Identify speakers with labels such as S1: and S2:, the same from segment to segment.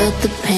S1: about the pain.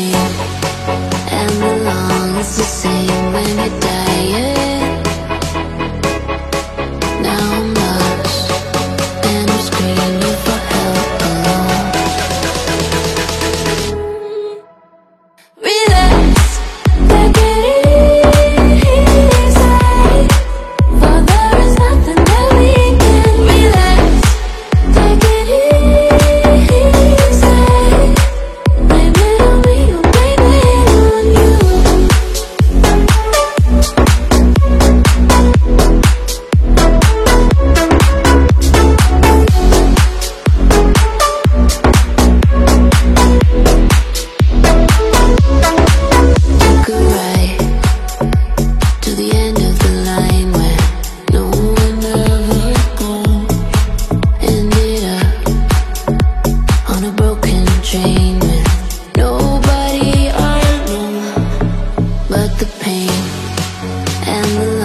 S1: and the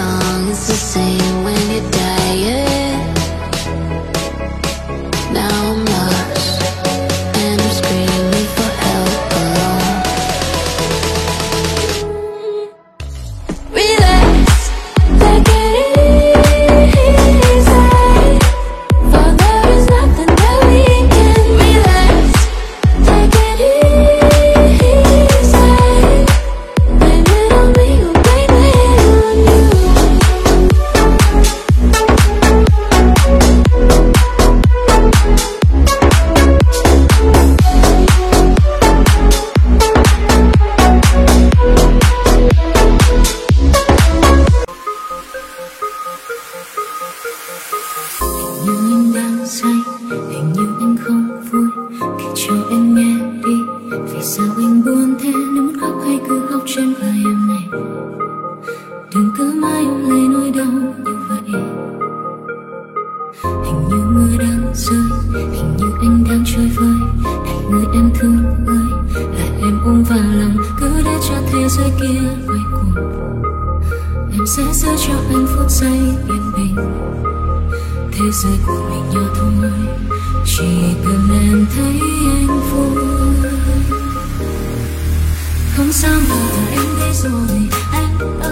S2: luôn thế nếu muốn khóc hay cứ khóc trên vai em này. Đừng cứ mãi ôm lấy nỗi đau như vậy. Hình như mưa đang rơi, hình như anh đang chơi vơi để người em thương ơi là em ôm vào lòng, cứ để cho thế giới kia quay cuồng. Em sẽ giữ cho anh phút giây yên bình. Thế giới của mình nhỏ thôi, chỉ cần em thấy anh vui không sao mà em đây rồi. Anh ơi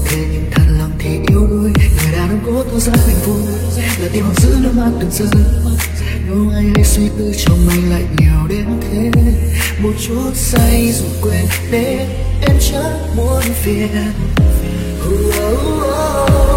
S3: ok nhưng thật lòng thì yêu đuôi người đàn ông cố tỏ ra bình phúc. Là tim hoặc giữ nước mắt đừng rơi đâu ai hay suy tư trong anh lại nhiều đến thế. Một chút say dù quên để em chẳng muốn phiền. Oh, oh, oh.